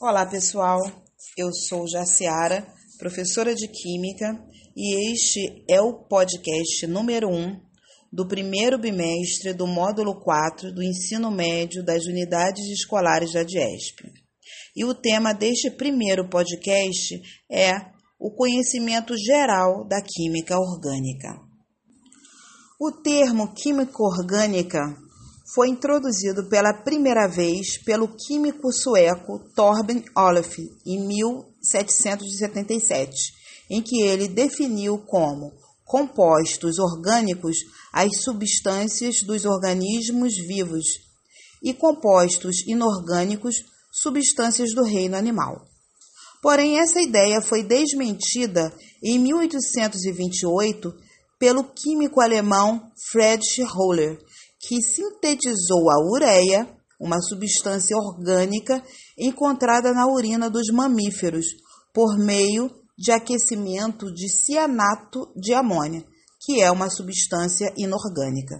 Olá, pessoal. Eu sou Jaciara, professora de Química, e este é o podcast número 1 do primeiro bimestre do módulo 4 do ensino médio das unidades escolares da DIESP. E o tema deste primeiro podcast é o conhecimento geral da química orgânica. O termo química orgânica foi introduzido pela primeira vez pelo químico sueco Torben Olaf em 1777, em que ele definiu como compostos orgânicos as substâncias dos organismos vivos e compostos inorgânicos substâncias do reino animal. Porém, essa ideia foi desmentida em 1828 pelo químico alemão Friedrich Roller, que sintetizou a ureia, uma substância orgânica encontrada na urina dos mamíferos, por meio de aquecimento de cianato de amônia, que é uma substância inorgânica.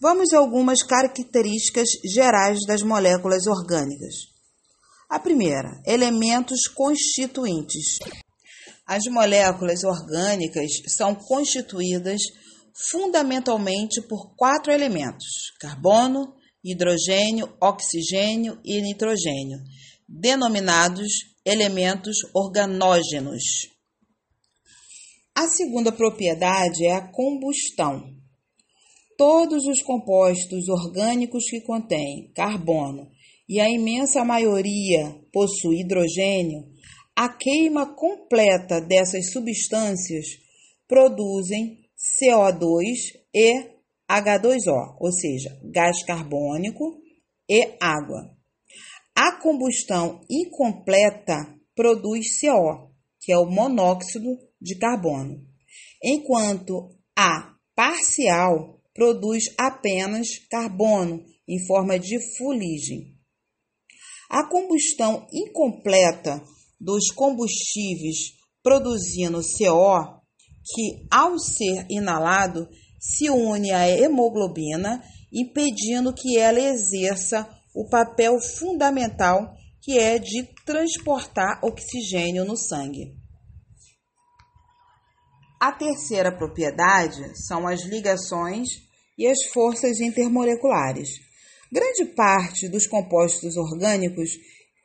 Vamos a algumas características gerais das moléculas orgânicas. A primeira, elementos constituintes. As moléculas orgânicas são constituídas fundamentalmente por quatro elementos: carbono, hidrogênio, oxigênio e nitrogênio, denominados elementos organógenos. A segunda propriedade é a combustão. Todos os compostos orgânicos que contêm carbono e a imensa maioria possui hidrogênio, a queima completa dessas substâncias produzem CO2 e H2O, ou seja, gás carbônico e água. A combustão incompleta produz CO, que é o monóxido de carbono, enquanto a parcial produz apenas carbono em forma de fuligem. A combustão incompleta dos combustíveis produzindo CO que, ao ser inalado, se une à hemoglobina, impedindo que ela exerça o papel fundamental que é de transportar oxigênio no sangue. A terceira propriedade são as ligações e as forças intermoleculares. Grande parte dos compostos orgânicos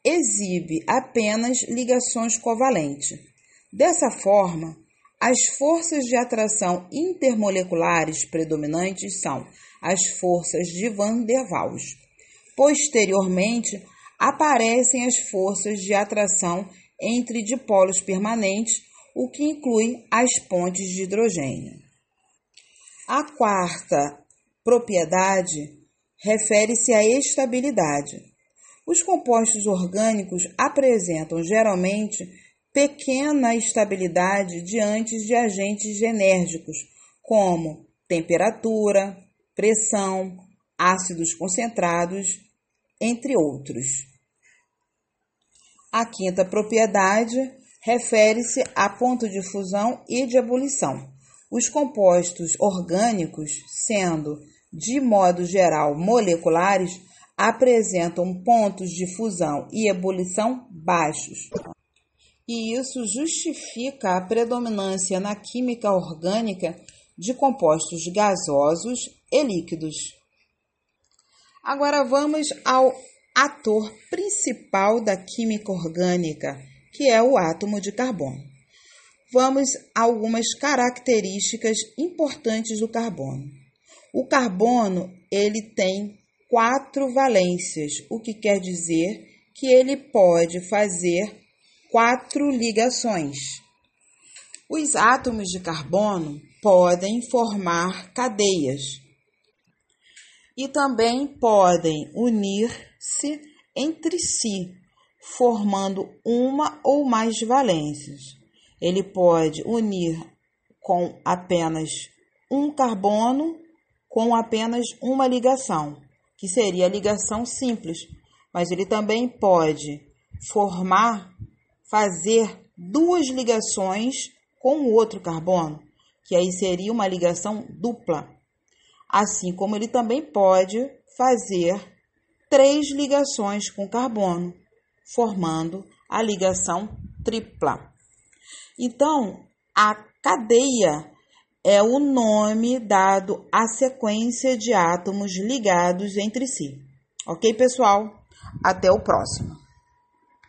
exibe apenas ligações covalentes. Dessa forma, as forças de atração intermoleculares predominantes são as forças de Van der Waals. Posteriormente, aparecem as forças de atração entre dipolos permanentes, o que inclui as pontes de hidrogênio. A quarta propriedade refere-se à estabilidade. Os compostos orgânicos apresentam geralmente pequena estabilidade diante de agentes enérgicos, como temperatura, pressão, ácidos concentrados, entre outros. A quinta propriedade refere-se a ponto de fusão e de ebulição. Os compostos orgânicos, sendo de modo geral moleculares, apresentam pontos de fusão e ebulição baixos e isso justifica a predominância na química orgânica de compostos gasosos e líquidos. Agora vamos ao ator principal da química orgânica, que é o átomo de carbono. Vamos a algumas características importantes do carbono. O carbono ele tem quatro valências, o que quer dizer que ele pode fazer quatro ligações. Os átomos de carbono podem formar cadeias e também podem unir-se entre si, formando uma ou mais valências. Ele pode unir com apenas um carbono com apenas uma ligação, que seria a ligação simples, mas ele também pode formar fazer duas ligações com o outro carbono, que aí seria uma ligação dupla. Assim como ele também pode fazer três ligações com carbono, formando a ligação tripla. Então, a cadeia é o nome dado à sequência de átomos ligados entre si. Ok, pessoal? Até o próximo.